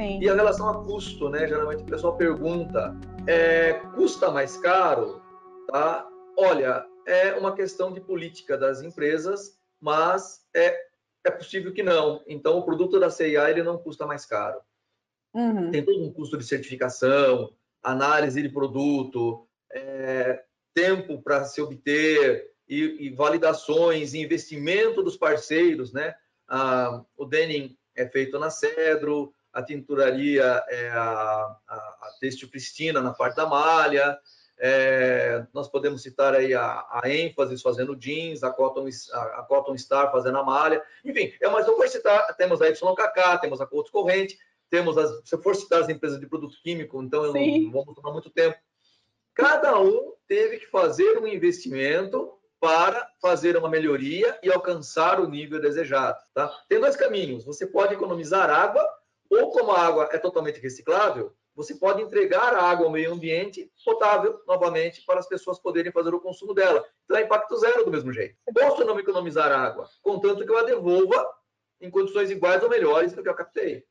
Sim. E a relação a custo, né? Geralmente o pessoal pergunta, é, custa mais caro? Tá? Olha, é uma questão de política das empresas, mas é, é possível que não. Então, o produto da CIA ele não custa mais caro. Uhum. Tem todo um custo de certificação, análise de produto, é, tempo para se obter e, e, validações, investimento dos parceiros, né? Ah, o denim é feito na Cedro, a tinturaria é a, a, a Têxtil Cristina na parte da malha, é, nós podemos citar aí a, a ênfase fazendo jeans, a Cotton, a, a Cotton Star fazendo a malha, enfim, é mais não vou citar, temos a YKK, temos a Couto Corrente, temos as, se eu for citar as empresas de produto químico, então eu Sim. não, vou tomar muito tempo. Cada um teve que fazer um investimento para fazer uma melhoria e alcançar o nível desejado. Tá? Tem dois caminhos. Você pode economizar água, ou como a água é totalmente reciclável, você pode entregar a água ao meio ambiente potável novamente para as pessoas poderem fazer o consumo dela. Então é impacto zero do mesmo jeito. Posso não economizar água, contanto que eu a devolva em condições iguais ou melhores do que eu captei.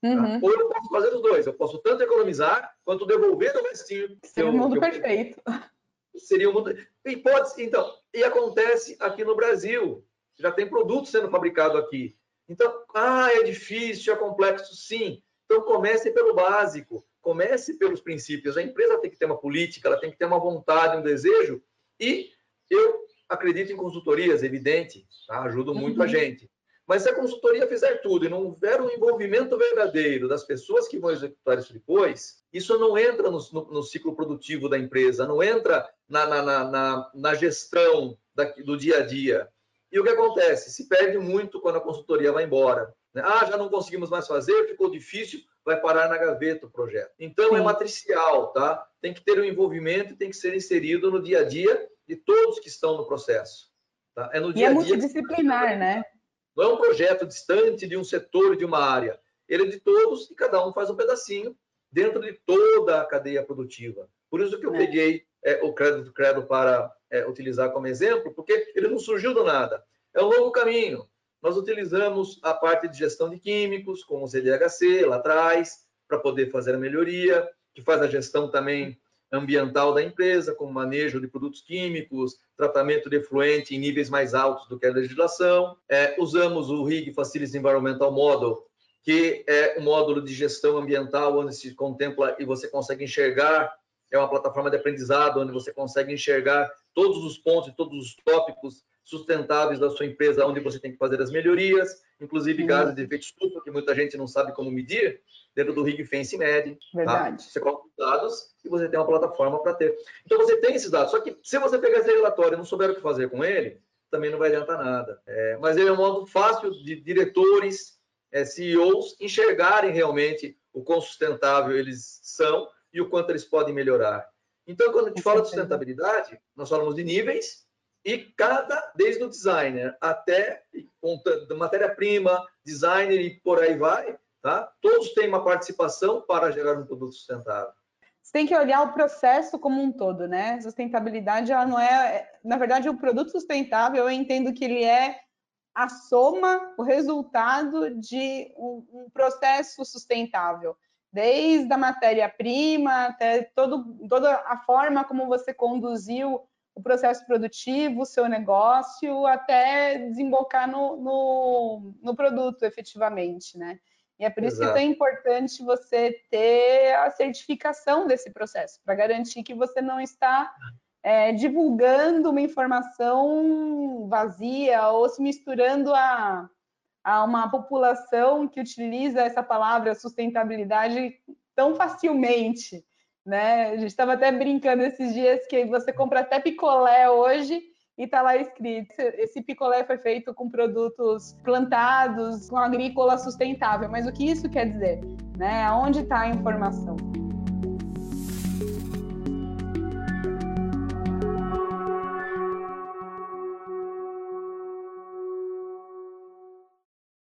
Tá? Uhum. Ou eu posso fazer os dois. Eu posso tanto economizar quanto devolver o restinho. Seria o mundo eu, perfeito. Seria o mundo. E pode, então, e acontece aqui no Brasil. Já tem produto sendo fabricado aqui. Então, ah, é difícil, é complexo, sim. Então comece pelo básico, comece pelos princípios. A empresa tem que ter uma política, ela tem que ter uma vontade, um desejo. E eu acredito em consultorias, evidente, tá? ajuda muito uhum. a gente. Mas se a consultoria fizer tudo e não houver um envolvimento verdadeiro das pessoas que vão executar isso depois, isso não entra no, no, no ciclo produtivo da empresa, não entra na, na, na, na gestão da, do dia a dia. E o que acontece? Se perde muito quando a consultoria vai embora. Né? Ah, já não conseguimos mais fazer, ficou difícil, vai parar na gaveta o projeto. Então, é Sim. é matricial, tá? Tem que ter um envolvimento, tem que ser inserido no dia a dia de todos que estão no processo. Tá? É no dia e é multidisciplinar, né? Não é um projeto distante de um setor, de uma área. Ele é de todos e cada um faz um pedacinho dentro de toda a cadeia produtiva. Por isso que eu é. peguei é, o crédito credo para é, utilizar como exemplo, porque ele não surgiu do nada. É um longo caminho. Nós utilizamos a parte de gestão de químicos, com o CDHC lá atrás, para poder fazer a melhoria, que faz a gestão também ambiental da empresa, com manejo de produtos químicos, tratamento de efluente em níveis mais altos do que a legislação. É, usamos o RIG Facilities Environmental Model, que é um módulo de gestão ambiental onde se contempla e você consegue enxergar, é uma plataforma de aprendizado onde você consegue enxergar todos os pontos e todos os tópicos sustentáveis da sua empresa, onde você tem que fazer as melhorias, inclusive uhum. gases de efeito estufa, que muita gente não sabe como medir, dentro do Rig Fence mede. Tá? Verdade. Tá? Você coloca os dados e você tem uma plataforma para ter. Então você tem esses dados, só que se você pegar esse relatório e não souber o que fazer com ele, também não vai adiantar nada. É, mas ele é um modo fácil de diretores, é, CEOs enxergarem realmente o quão sustentável eles são e o quanto eles podem melhorar. Então, quando a gente fala de sustentabilidade, nós falamos de níveis, e cada, desde o designer até matéria-prima, designer e por aí vai, tá? Todos têm uma participação para gerar um produto sustentável. Você tem que olhar o processo como um todo, né? Sustentabilidade, ela não é, na verdade, o produto sustentável, eu entendo que ele é a soma, o resultado de um, um processo sustentável, desde a matéria-prima até todo, toda a forma como você conduziu o processo produtivo, o seu negócio, até desembocar no, no, no produto efetivamente, né? E é por isso Exato. que é tão importante você ter a certificação desse processo, para garantir que você não está é, divulgando uma informação vazia ou se misturando a, a uma população que utiliza essa palavra sustentabilidade tão facilmente né? A gente estava até brincando esses dias que você compra até picolé hoje e está lá escrito: esse picolé foi feito com produtos plantados, com agrícola sustentável. Mas o que isso quer dizer? Né? Onde está a informação?